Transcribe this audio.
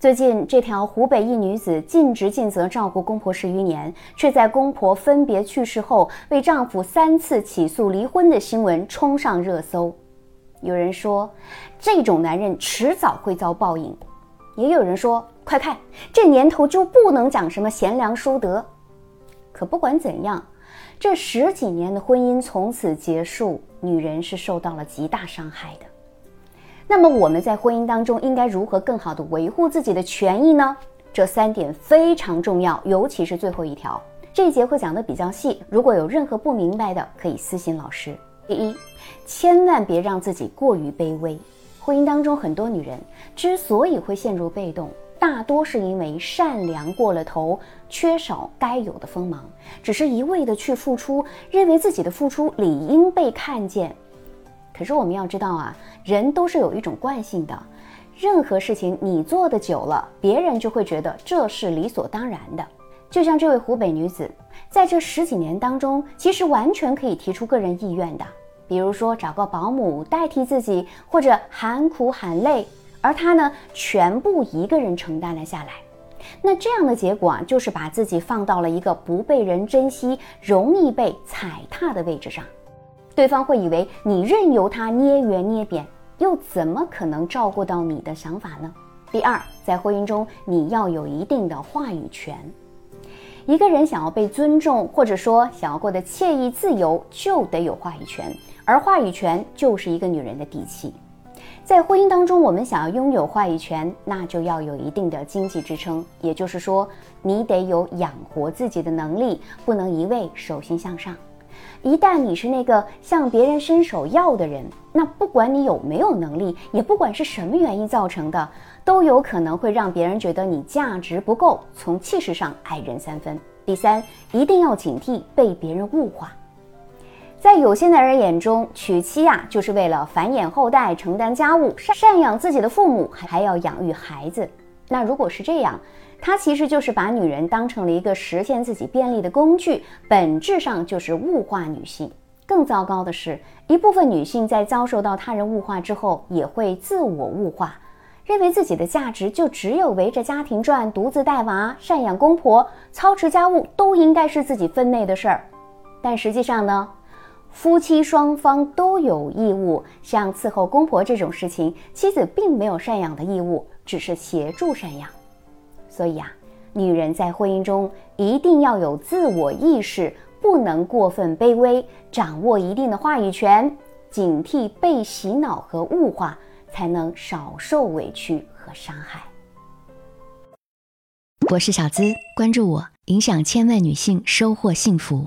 最近，这条湖北一女子尽职尽责照顾公婆十余年，却在公婆分别去世后为丈夫三次起诉离婚的新闻冲上热搜。有人说，这种男人迟早会遭报应；也有人说，快看，这年头就不能讲什么贤良淑德。可不管怎样，这十几年的婚姻从此结束，女人是受到了极大伤害的。那么我们在婚姻当中应该如何更好的维护自己的权益呢？这三点非常重要，尤其是最后一条，这一节会讲的比较细。如果有任何不明白的，可以私信老师。第一，千万别让自己过于卑微。婚姻当中很多女人之所以会陷入被动，大多是因为善良过了头，缺少该有的锋芒，只是一味的去付出，认为自己的付出理应被看见。可是我们要知道啊，人都是有一种惯性的，任何事情你做的久了，别人就会觉得这是理所当然的。就像这位湖北女子，在这十几年当中，其实完全可以提出个人意愿的，比如说找个保姆代替自己，或者喊苦喊累，而她呢，全部一个人承担了下来。那这样的结果啊，就是把自己放到了一个不被人珍惜、容易被踩踏的位置上。对方会以为你任由他捏圆捏扁，又怎么可能照顾到你的想法呢？第二，在婚姻中你要有一定的话语权。一个人想要被尊重，或者说想要过得惬意自由，就得有话语权，而话语权就是一个女人的底气。在婚姻当中，我们想要拥有话语权，那就要有一定的经济支撑，也就是说，你得有养活自己的能力，不能一味手心向上。一旦你是那个向别人伸手要的人，那不管你有没有能力，也不管是什么原因造成的，都有可能会让别人觉得你价值不够，从气势上矮人三分。第三，一定要警惕被别人物化。在有些男人眼中，娶妻呀就是为了繁衍后代、承担家务、赡养自己的父母，还要养育孩子。那如果是这样，他其实就是把女人当成了一个实现自己便利的工具，本质上就是物化女性。更糟糕的是，一部分女性在遭受到他人物化之后，也会自我物化，认为自己的价值就只有围着家庭转，独自带娃、赡养公婆、操持家务，都应该是自己分内的事儿。但实际上呢，夫妻双方都有义务，像伺候公婆这种事情，妻子并没有赡养的义务，只是协助赡养。所以啊，女人在婚姻中一定要有自我意识，不能过分卑微，掌握一定的话语权，警惕被洗脑和物化，才能少受委屈和伤害。我是小资，关注我，影响千万女性，收获幸福。